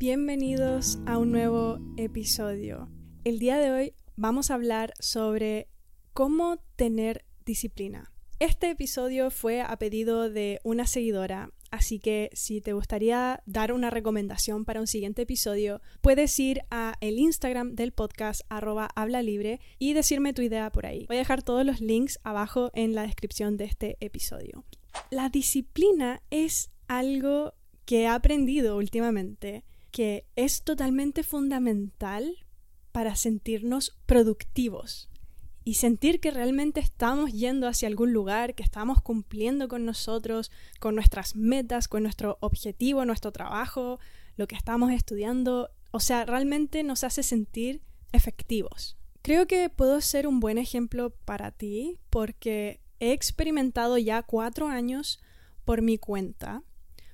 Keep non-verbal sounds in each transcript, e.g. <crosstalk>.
Bienvenidos a un nuevo episodio. El día de hoy vamos a hablar sobre cómo tener disciplina. Este episodio fue a pedido de una seguidora, así que si te gustaría dar una recomendación para un siguiente episodio, puedes ir a el Instagram del podcast arroba habla libre y decirme tu idea por ahí. Voy a dejar todos los links abajo en la descripción de este episodio. La disciplina es algo que he aprendido últimamente que es totalmente fundamental para sentirnos productivos y sentir que realmente estamos yendo hacia algún lugar, que estamos cumpliendo con nosotros, con nuestras metas, con nuestro objetivo, nuestro trabajo, lo que estamos estudiando. O sea, realmente nos hace sentir efectivos. Creo que puedo ser un buen ejemplo para ti porque he experimentado ya cuatro años por mi cuenta,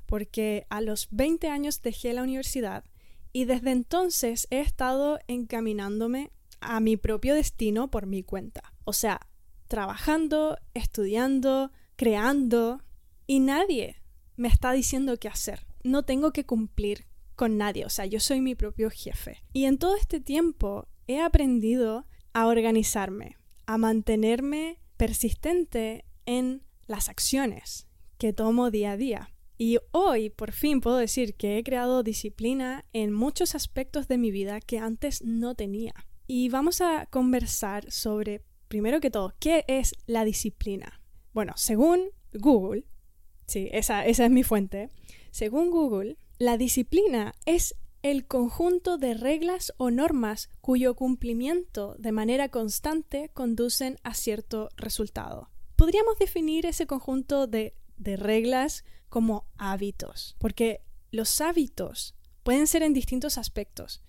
porque a los 20 años dejé la universidad y desde entonces he estado encaminándome a mi propio destino por mi cuenta. O sea, trabajando, estudiando, creando y nadie me está diciendo qué hacer. No tengo que cumplir con nadie, o sea, yo soy mi propio jefe. Y en todo este tiempo he aprendido a organizarme, a mantenerme persistente en las acciones que tomo día a día. Y hoy por fin puedo decir que he creado disciplina en muchos aspectos de mi vida que antes no tenía. Y vamos a conversar sobre, primero que todo, ¿qué es la disciplina? Bueno, según Google, sí, esa, esa es mi fuente, según Google, la disciplina es el conjunto de reglas o normas cuyo cumplimiento de manera constante conducen a cierto resultado. Podríamos definir ese conjunto de, de reglas como hábitos, porque los hábitos pueden ser en distintos aspectos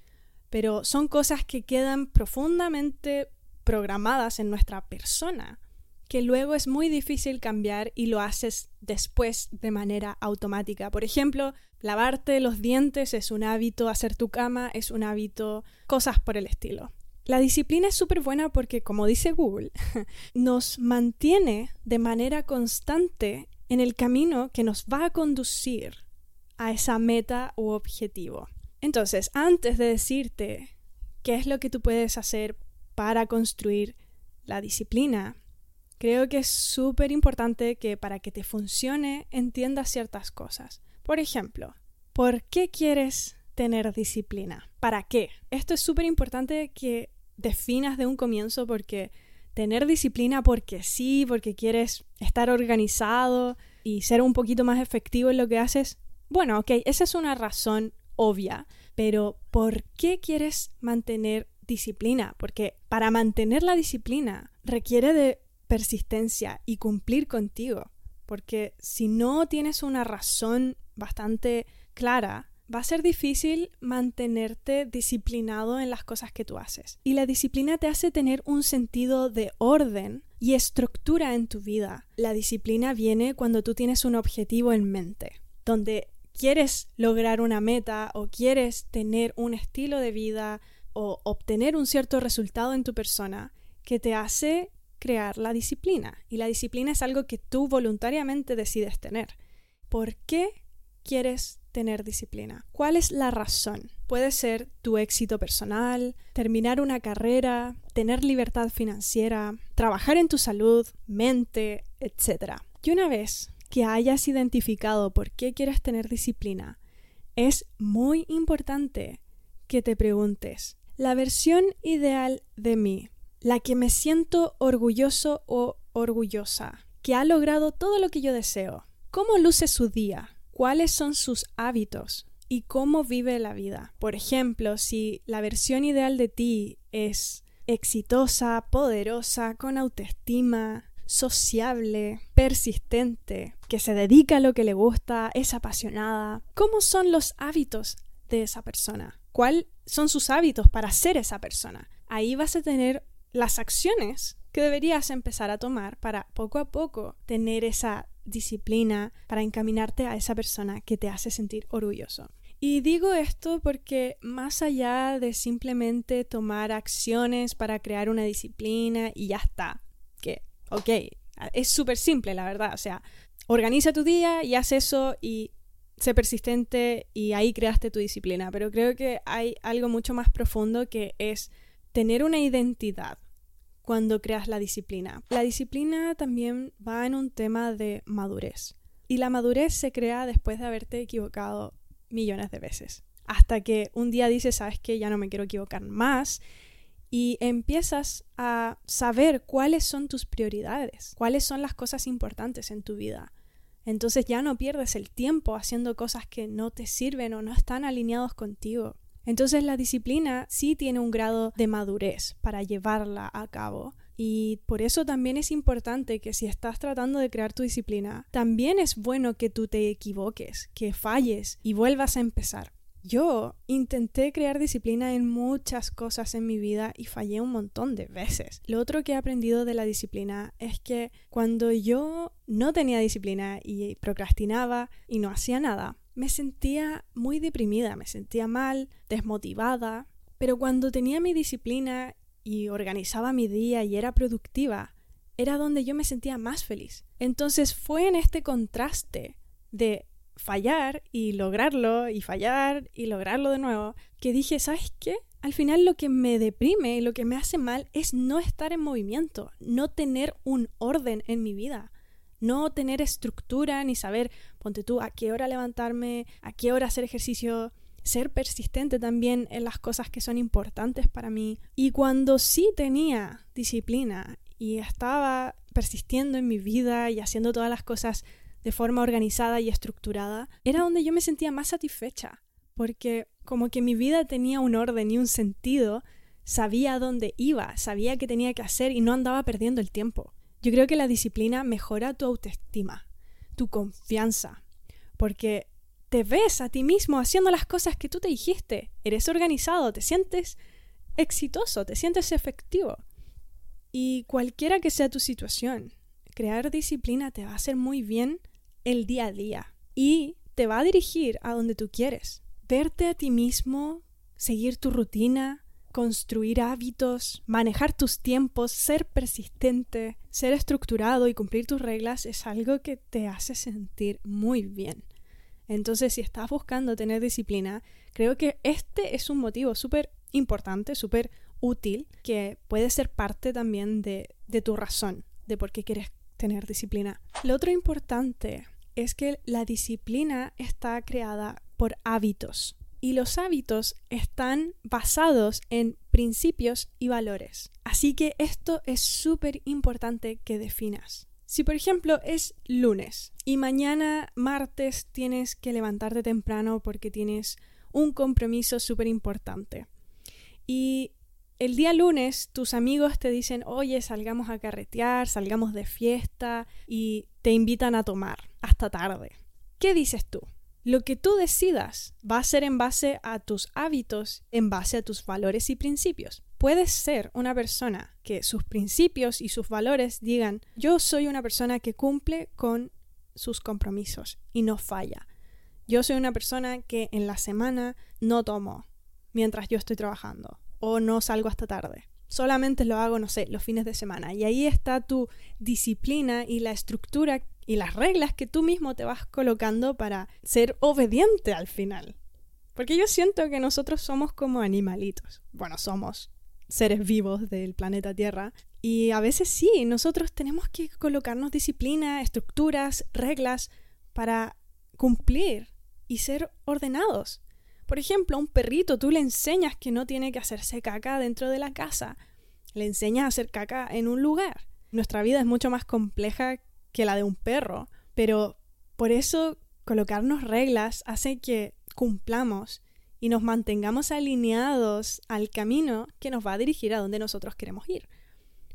pero son cosas que quedan profundamente programadas en nuestra persona, que luego es muy difícil cambiar y lo haces después de manera automática. Por ejemplo, lavarte los dientes es un hábito, hacer tu cama es un hábito, cosas por el estilo. La disciplina es súper buena porque, como dice Google, <laughs> nos mantiene de manera constante en el camino que nos va a conducir a esa meta u objetivo. Entonces, antes de decirte qué es lo que tú puedes hacer para construir la disciplina, creo que es súper importante que para que te funcione entiendas ciertas cosas. Por ejemplo, ¿por qué quieres tener disciplina? ¿Para qué? Esto es súper importante que definas de un comienzo porque tener disciplina porque sí, porque quieres estar organizado y ser un poquito más efectivo en lo que haces, bueno, ok, esa es una razón obvia, pero ¿por qué quieres mantener disciplina? Porque para mantener la disciplina requiere de persistencia y cumplir contigo, porque si no tienes una razón bastante clara, va a ser difícil mantenerte disciplinado en las cosas que tú haces. Y la disciplina te hace tener un sentido de orden y estructura en tu vida. La disciplina viene cuando tú tienes un objetivo en mente, donde quieres lograr una meta o quieres tener un estilo de vida o obtener un cierto resultado en tu persona que te hace crear la disciplina. Y la disciplina es algo que tú voluntariamente decides tener. ¿Por qué quieres tener disciplina? ¿Cuál es la razón? Puede ser tu éxito personal, terminar una carrera, tener libertad financiera, trabajar en tu salud, mente, etc. Y una vez que hayas identificado por qué quieres tener disciplina, es muy importante que te preguntes, la versión ideal de mí, la que me siento orgulloso o orgullosa, que ha logrado todo lo que yo deseo, ¿cómo luce su día? ¿Cuáles son sus hábitos? ¿Y cómo vive la vida? Por ejemplo, si la versión ideal de ti es exitosa, poderosa, con autoestima, sociable, persistente, que se dedica a lo que le gusta, es apasionada. ¿Cómo son los hábitos de esa persona? ¿Cuáles son sus hábitos para ser esa persona? Ahí vas a tener las acciones que deberías empezar a tomar para poco a poco tener esa disciplina para encaminarte a esa persona que te hace sentir orgulloso. Y digo esto porque más allá de simplemente tomar acciones para crear una disciplina y ya está, que ok, es súper simple, la verdad. O sea, organiza tu día y haz eso y sé persistente y ahí creaste tu disciplina, pero creo que hay algo mucho más profundo que es tener una identidad cuando creas la disciplina. La disciplina también va en un tema de madurez. Y la madurez se crea después de haberte equivocado millones de veces. Hasta que un día dices, sabes que ya no me quiero equivocar más y empiezas a saber cuáles son tus prioridades, cuáles son las cosas importantes en tu vida. Entonces ya no pierdes el tiempo haciendo cosas que no te sirven o no están alineados contigo. Entonces la disciplina sí tiene un grado de madurez para llevarla a cabo. Y por eso también es importante que si estás tratando de crear tu disciplina, también es bueno que tú te equivoques, que falles y vuelvas a empezar. Yo intenté crear disciplina en muchas cosas en mi vida y fallé un montón de veces. Lo otro que he aprendido de la disciplina es que cuando yo no tenía disciplina y procrastinaba y no hacía nada, me sentía muy deprimida, me sentía mal, desmotivada. Pero cuando tenía mi disciplina y organizaba mi día y era productiva, era donde yo me sentía más feliz. Entonces fue en este contraste de fallar y lograrlo y fallar y lograrlo de nuevo, que dije, ¿sabes qué? Al final lo que me deprime y lo que me hace mal es no estar en movimiento, no tener un orden en mi vida, no tener estructura ni saber, ponte tú, a qué hora levantarme, a qué hora hacer ejercicio, ser persistente también en las cosas que son importantes para mí. Y cuando sí tenía disciplina y estaba persistiendo en mi vida y haciendo todas las cosas de forma organizada y estructurada, era donde yo me sentía más satisfecha, porque como que mi vida tenía un orden y un sentido, sabía dónde iba, sabía qué tenía que hacer y no andaba perdiendo el tiempo. Yo creo que la disciplina mejora tu autoestima, tu confianza, porque te ves a ti mismo haciendo las cosas que tú te dijiste, eres organizado, te sientes exitoso, te sientes efectivo. Y cualquiera que sea tu situación, crear disciplina te va a hacer muy bien el día a día y te va a dirigir a donde tú quieres. Verte a ti mismo, seguir tu rutina, construir hábitos, manejar tus tiempos, ser persistente, ser estructurado y cumplir tus reglas es algo que te hace sentir muy bien. Entonces, si estás buscando tener disciplina, creo que este es un motivo súper importante, súper útil, que puede ser parte también de, de tu razón, de por qué quieres tener disciplina. Lo otro importante es que la disciplina está creada por hábitos y los hábitos están basados en principios y valores. Así que esto es súper importante que definas. Si por ejemplo es lunes y mañana martes tienes que levantarte temprano porque tienes un compromiso súper importante y el día lunes tus amigos te dicen, oye, salgamos a carretear, salgamos de fiesta y te invitan a tomar hasta tarde. ¿Qué dices tú? Lo que tú decidas va a ser en base a tus hábitos, en base a tus valores y principios. Puedes ser una persona que sus principios y sus valores digan, yo soy una persona que cumple con sus compromisos y no falla. Yo soy una persona que en la semana no tomo mientras yo estoy trabajando o no salgo hasta tarde. Solamente lo hago, no sé, los fines de semana. Y ahí está tu disciplina y la estructura y las reglas que tú mismo te vas colocando para ser obediente al final. Porque yo siento que nosotros somos como animalitos. Bueno, somos seres vivos del planeta Tierra. Y a veces sí, nosotros tenemos que colocarnos disciplina, estructuras, reglas para cumplir y ser ordenados. Por ejemplo, a un perrito tú le enseñas que no tiene que hacerse caca dentro de la casa. Le enseñas a hacer caca en un lugar. Nuestra vida es mucho más compleja que la de un perro, pero por eso colocarnos reglas hace que cumplamos y nos mantengamos alineados al camino que nos va a dirigir a donde nosotros queremos ir.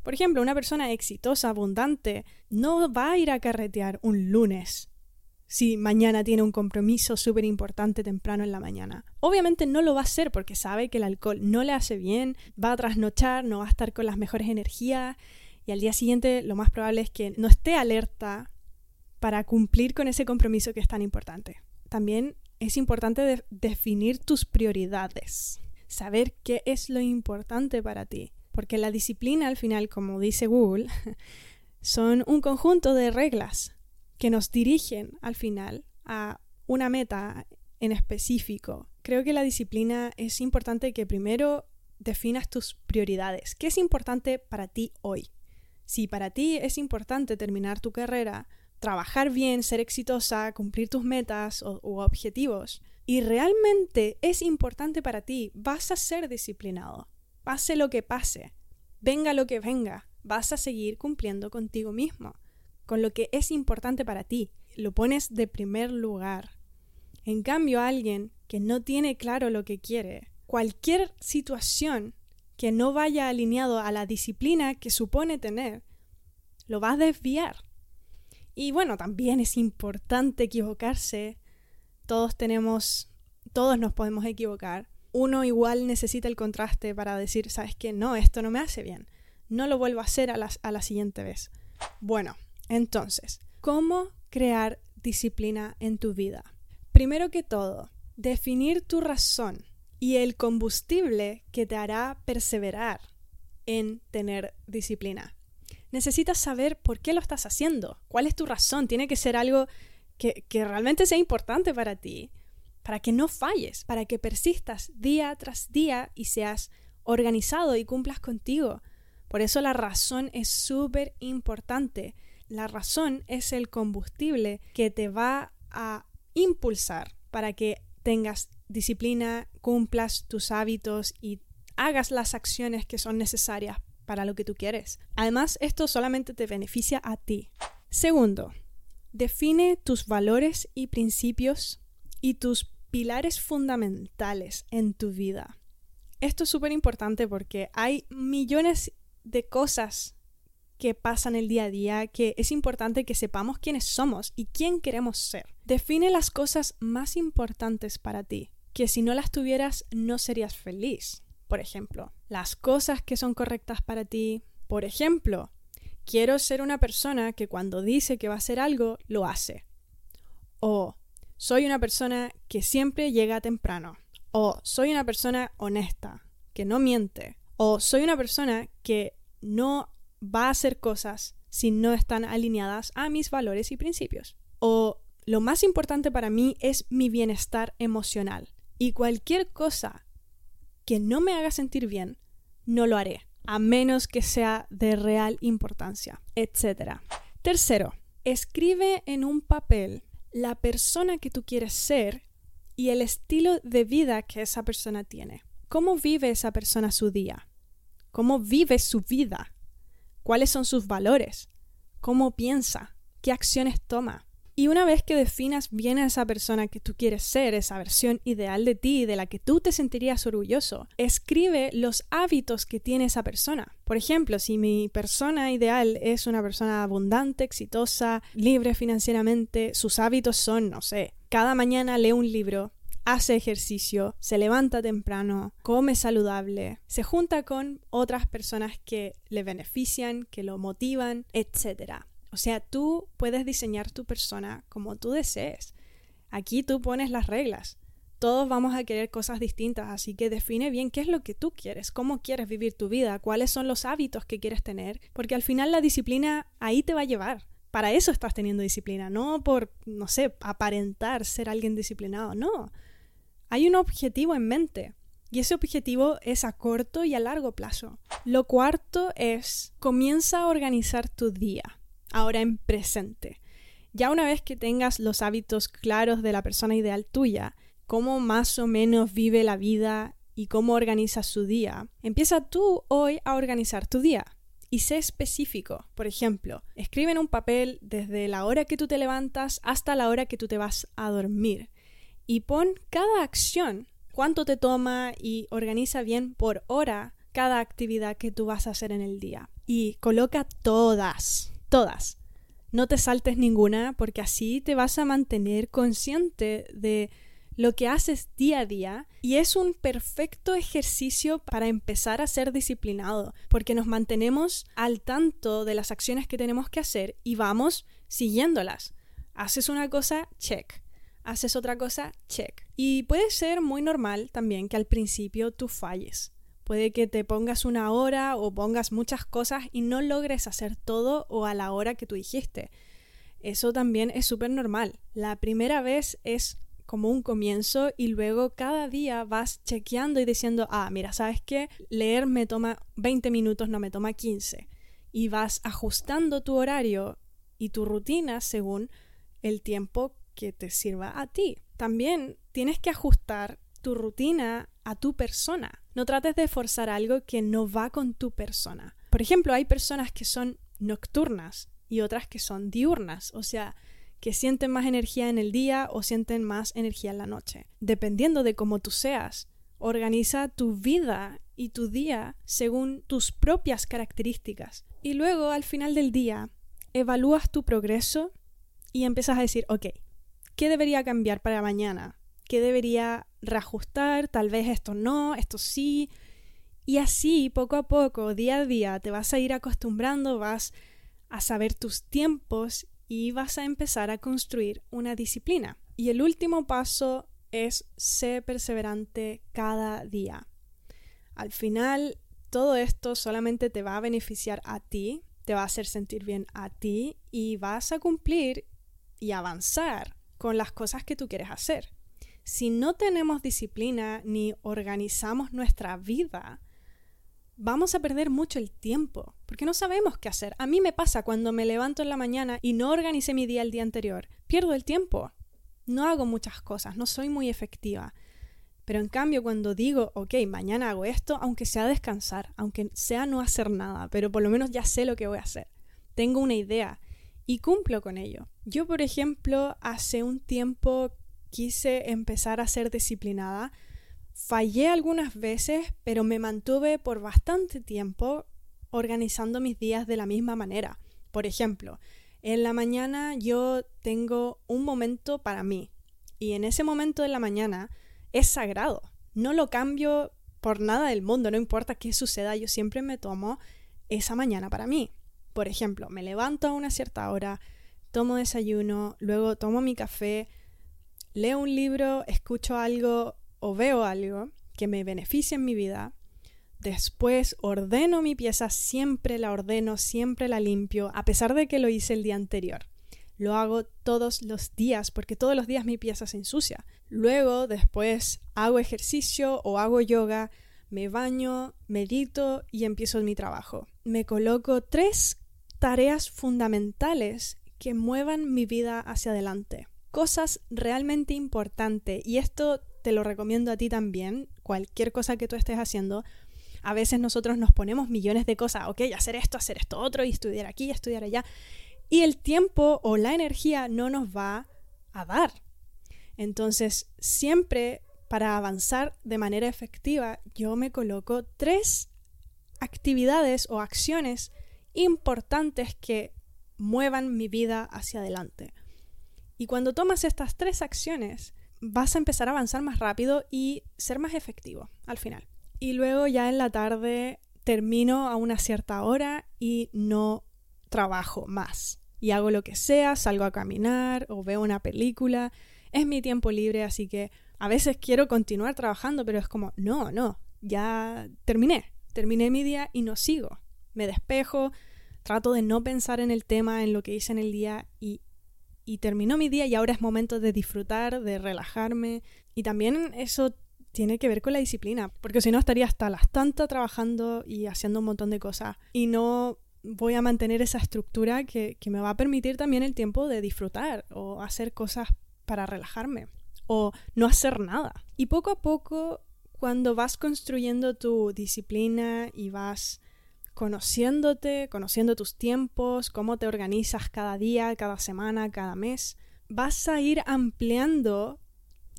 Por ejemplo, una persona exitosa, abundante, no va a ir a carretear un lunes si mañana tiene un compromiso súper importante temprano en la mañana. Obviamente no lo va a hacer porque sabe que el alcohol no le hace bien, va a trasnochar, no va a estar con las mejores energías y al día siguiente lo más probable es que no esté alerta para cumplir con ese compromiso que es tan importante. También es importante definir tus prioridades, saber qué es lo importante para ti, porque la disciplina al final, como dice Google, <laughs> son un conjunto de reglas que nos dirigen al final a una meta en específico, creo que la disciplina es importante que primero definas tus prioridades. ¿Qué es importante para ti hoy? Si para ti es importante terminar tu carrera, trabajar bien, ser exitosa, cumplir tus metas o, objetivos, y realmente es importante para ti, vas a ser disciplinado. Pase lo que pase, venga lo que venga, vas a seguir cumpliendo contigo mismo, con lo que es importante para ti. Lo pones de primer lugar. En cambio, alguien que no tiene claro lo que quiere, cualquier situación que no vaya alineado a la disciplina que supone tener, lo va a desviar. Y bueno, también es importante equivocarse. Todos tenemos, todos nos podemos equivocar. Uno igual necesita el contraste para decir, ¿sabes qué? No, esto no me hace bien. No lo vuelvo a hacer a la, a la siguiente vez. Bueno, entonces, ¿cómo crear disciplina en tu vida? Primero que todo, definir tu razón y el combustible que te hará perseverar en tener disciplina. Necesitas saber por qué lo estás haciendo, cuál es tu razón, tiene que ser algo que, que realmente sea importante para ti, para que no falles, para que persistas día tras día y seas organizado y cumplas contigo. Por eso la razón es súper importante. La razón es el combustible que te va a impulsar para que tengas disciplina, cumplas tus hábitos y hagas las acciones que son necesarias para lo que tú quieres. Además, esto solamente te beneficia a ti. Segundo, define tus valores y principios y tus pilares fundamentales en tu vida. Esto es súper importante porque hay millones de cosas que pasan el día a día que es importante que sepamos quiénes somos y quién queremos ser. Define las cosas más importantes para ti que si no las tuvieras no serías feliz. Por ejemplo, las cosas que son correctas para ti. Por ejemplo, quiero ser una persona que cuando dice que va a hacer algo, lo hace. O soy una persona que siempre llega temprano. O soy una persona honesta, que no miente. O soy una persona que no va a hacer cosas si no están alineadas a mis valores y principios. O lo más importante para mí es mi bienestar emocional. Y cualquier cosa que no me haga sentir bien, no lo haré, a menos que sea de real importancia, etc. Tercero, escribe en un papel la persona que tú quieres ser y el estilo de vida que esa persona tiene. ¿Cómo vive esa persona su día? ¿Cómo vive su vida? ¿Cuáles son sus valores? ¿Cómo piensa? ¿Qué acciones toma? Y una vez que definas bien a esa persona que tú quieres ser, esa versión ideal de ti, de la que tú te sentirías orgulloso, escribe los hábitos que tiene esa persona. Por ejemplo, si mi persona ideal es una persona abundante, exitosa, libre financieramente, sus hábitos son, no sé, cada mañana lee un libro, hace ejercicio, se levanta temprano, come saludable, se junta con otras personas que le benefician, que lo motivan, etc. O sea, tú puedes diseñar tu persona como tú desees. Aquí tú pones las reglas. Todos vamos a querer cosas distintas, así que define bien qué es lo que tú quieres, cómo quieres vivir tu vida, cuáles son los hábitos que quieres tener, porque al final la disciplina ahí te va a llevar. Para eso estás teniendo disciplina, no por, no sé, aparentar ser alguien disciplinado, no. Hay un objetivo en mente. Y ese objetivo es a corto y a largo plazo. Lo cuarto es, comienza a organizar tu día ahora en presente. Ya una vez que tengas los hábitos claros de la persona ideal tuya, cómo más o menos vive la vida y cómo organiza su día, empieza tú hoy a organizar tu día. Y sé específico. Por ejemplo, escribe en un papel desde la hora que tú te levantas hasta la hora que tú te vas a dormir. Y pon cada acción, cuánto te toma y organiza bien por hora cada actividad que tú vas a hacer en el día. Y coloca todas, todas. No te saltes ninguna porque así te vas a mantener consciente de lo que haces día a día y es un perfecto ejercicio para empezar a ser disciplinado porque nos mantenemos al tanto de las acciones que tenemos que hacer y vamos siguiéndolas. Haces una cosa, check. Haces otra cosa, check. Y puede ser muy normal también que al principio tú falles. Puede que te pongas una hora o pongas muchas cosas y no logres hacer todo o a la hora que tú dijiste. Eso también es súper normal. La primera vez es como un comienzo y luego cada día vas chequeando y diciendo, ah, mira, ¿sabes qué? Leer me toma 20 minutos, no me toma 15. Y vas ajustando tu horario y tu rutina según el tiempo que te sirva a ti. También tienes que ajustar tu rutina a tu persona. No trates de forzar algo que no va con tu persona. Por ejemplo, hay personas que son nocturnas y otras que son diurnas, o sea, que sienten más energía en el día o sienten más energía en la noche. Dependiendo de cómo tú seas, organiza tu vida y tu día según tus propias características. Y luego, al final del día, evalúas tu progreso y empiezas a decir, ok, ¿qué debería cambiar para mañana? ¿Qué debería reajustar? Tal vez esto no, esto sí. Y así, poco a poco, día a día, te vas a ir acostumbrando, vas a saber tus tiempos y vas a empezar a construir una disciplina. Y el último paso es ser perseverante cada día. Al final, todo esto solamente te va a beneficiar a ti, te va a hacer sentir bien a ti y vas a cumplir y avanzar con las cosas que tú quieres hacer. Si no tenemos disciplina ni organizamos nuestra vida, vamos a perder mucho el tiempo, porque no sabemos qué hacer. A mí me pasa cuando me levanto en la mañana y no organicé mi día el día anterior. Pierdo el tiempo. No hago muchas cosas, no soy muy efectiva. Pero en cambio, cuando digo, ok, mañana hago esto, aunque sea descansar, aunque sea no hacer nada, pero por lo menos ya sé lo que voy a hacer. Tengo una idea y cumplo con ello. Yo, por ejemplo, hace un tiempo quise empezar a ser disciplinada Fallé algunas veces, pero me mantuve por bastante tiempo organizando mis días de la misma manera. Por ejemplo, en la mañana yo tengo un momento para mí y en ese momento de la mañana es sagrado. No lo cambio por nada del mundo, no importa qué suceda, yo siempre me tomo esa mañana para mí. Por ejemplo, me levanto a una cierta hora, tomo desayuno, luego tomo mi café, leo un libro, escucho algo o veo algo que me beneficie en mi vida, después ordeno mi pieza, siempre la ordeno, siempre la limpio, a pesar de que lo hice el día anterior. Lo hago todos los días porque todos los días mi pieza se ensucia. Luego, después, hago ejercicio o hago yoga, me baño, medito y empiezo mi trabajo. Me coloco tres tareas fundamentales que muevan mi vida hacia adelante. Cosas realmente importantes y esto te lo recomiendo a ti también, cualquier cosa que tú estés haciendo. A veces nosotros nos ponemos millones de cosas, ok, hacer esto, hacer esto otro, y estudiar aquí, estudiar allá, y el tiempo o la energía no nos va a dar. Entonces, siempre para avanzar de manera efectiva, yo me coloco tres actividades o acciones importantes que muevan mi vida hacia adelante. Y cuando tomas estas tres acciones, vas a empezar a avanzar más rápido y ser más efectivo al final. Y luego ya en la tarde termino a una cierta hora y no trabajo más. Y hago lo que sea, salgo a caminar o veo una película. Es mi tiempo libre, así que a veces quiero continuar trabajando, pero es como, no, no, ya terminé. Terminé mi día y no sigo. Me despejo, trato de no pensar en el tema, en lo que hice en el día y y terminó mi día y ahora es momento de disfrutar, de relajarme. Y también eso tiene que ver con la disciplina, porque si no estaría hasta las tantas trabajando y haciendo un montón de cosas y no voy a mantener esa estructura que, que me va a permitir también el tiempo de disfrutar o hacer cosas para relajarme o no hacer nada. Y poco a poco, cuando vas construyendo tu disciplina y vas conociéndote, conociendo tus tiempos, cómo te organizas cada día, cada semana, cada mes, vas a ir ampliando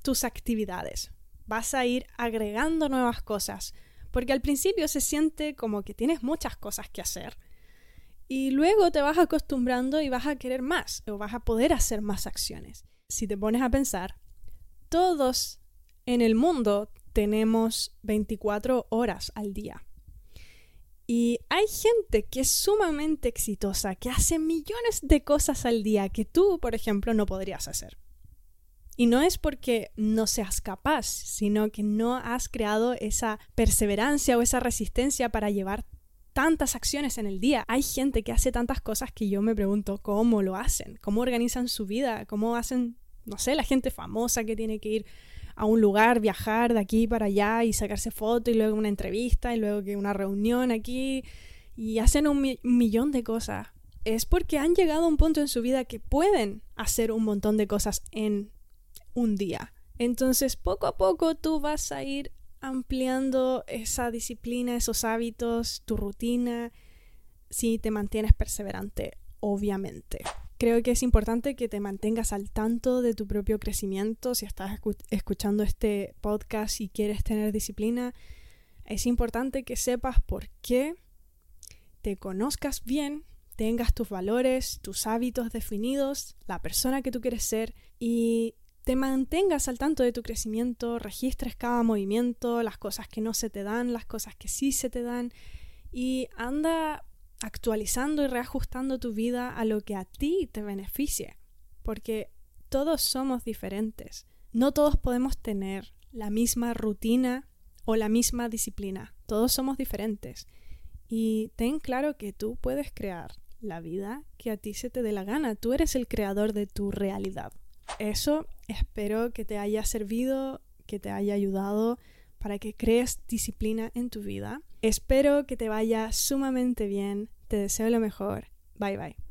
tus actividades, vas a ir agregando nuevas cosas, porque al principio se siente como que tienes muchas cosas que hacer y luego te vas acostumbrando y vas a querer más o vas a poder hacer más acciones. Si te pones a pensar, todos en el mundo tenemos 24 horas al día. Y hay gente que es sumamente exitosa, que hace millones de cosas al día que tú, por ejemplo, no podrías hacer. Y no es porque no seas capaz, sino que no has creado esa perseverancia o esa resistencia para llevar tantas acciones en el día. Hay gente que hace tantas cosas que yo me pregunto cómo lo hacen, cómo organizan su vida, cómo hacen, no sé, la gente famosa que tiene que ir a un lugar, viajar de aquí para allá y sacarse foto y luego una entrevista y luego que una reunión aquí y hacen un, millón de cosas. Es porque han llegado a un punto en su vida que pueden hacer un montón de cosas en un día. Entonces, poco a poco tú vas a ir ampliando esa disciplina, esos hábitos, tu rutina, si te mantienes perseverante, obviamente. Creo que es importante que te mantengas al tanto de tu propio crecimiento. Si estás escuchando este podcast y quieres tener disciplina, es importante que sepas por qué, te conozcas bien, tengas tus valores, tus hábitos definidos, la persona que tú quieres ser y te mantengas al tanto de tu crecimiento, registres cada movimiento, las cosas que no se te dan, las cosas que sí se te dan y anda actualizando y reajustando tu vida a lo que a ti te beneficie, porque todos somos diferentes. No todos podemos tener la misma rutina o la misma disciplina. Todos somos diferentes. Y ten claro que tú puedes crear la vida que a ti se te dé la gana. Tú eres el creador de tu realidad. Eso espero que te haya servido, que te haya ayudado para que crees disciplina en tu vida. Espero que te vaya sumamente bien. Te deseo lo mejor. Bye bye.